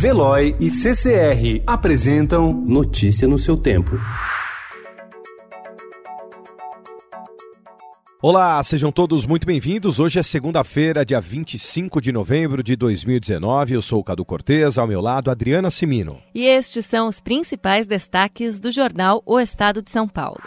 Veloy e CCR apresentam Notícia no seu tempo. Olá, sejam todos muito bem-vindos. Hoje é segunda-feira, dia 25 de novembro de 2019. Eu sou o Cadu Cortez, ao meu lado, Adriana Simino. E estes são os principais destaques do jornal O Estado de São Paulo.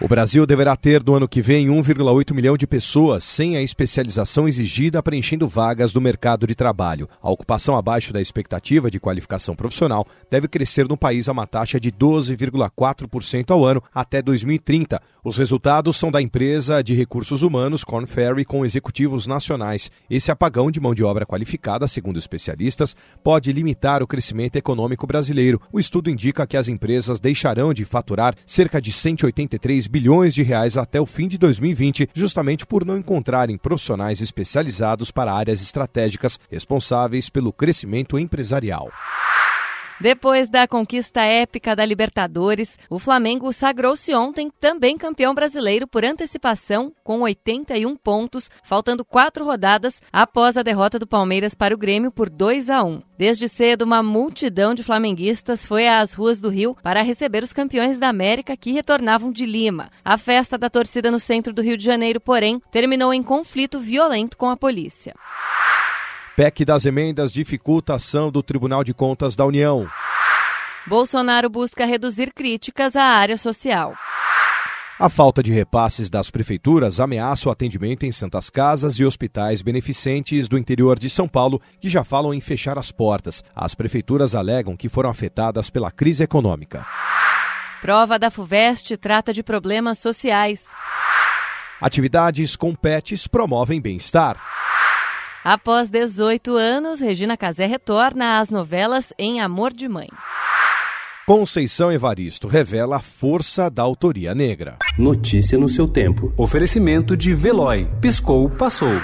O Brasil deverá ter no ano que vem 1,8 milhão de pessoas sem a especialização exigida preenchendo vagas no mercado de trabalho. A ocupação abaixo da expectativa de qualificação profissional deve crescer no país a uma taxa de 12,4% ao ano até 2030. Os resultados são da empresa de recursos humanos Corn Ferry com executivos nacionais. Esse apagão de mão de obra qualificada, segundo especialistas, pode limitar o crescimento econômico brasileiro. O estudo indica que as empresas deixarão de faturar cerca de 183 bilhões de reais até o fim de 2020, justamente por não encontrarem profissionais especializados para áreas estratégicas responsáveis pelo crescimento empresarial. Depois da conquista épica da Libertadores, o Flamengo sagrou-se ontem também campeão brasileiro por antecipação, com 81 pontos, faltando quatro rodadas após a derrota do Palmeiras para o Grêmio por 2 a 1. Desde cedo, uma multidão de flamenguistas foi às ruas do Rio para receber os campeões da América que retornavam de Lima. A festa da torcida no centro do Rio de Janeiro, porém, terminou em conflito violento com a polícia. PEC das emendas dificulta a ação do Tribunal de Contas da União. Bolsonaro busca reduzir críticas à área social. A falta de repasses das prefeituras ameaça o atendimento em santas casas e hospitais beneficentes do interior de São Paulo, que já falam em fechar as portas. As prefeituras alegam que foram afetadas pela crise econômica. Prova da FUVEST trata de problemas sociais. Atividades com pets promovem bem-estar. Após 18 anos, Regina Casé retorna às novelas em Amor de Mãe. Conceição Evaristo revela a força da autoria negra. Notícia no seu tempo. Oferecimento de Veloy. Piscou, passou.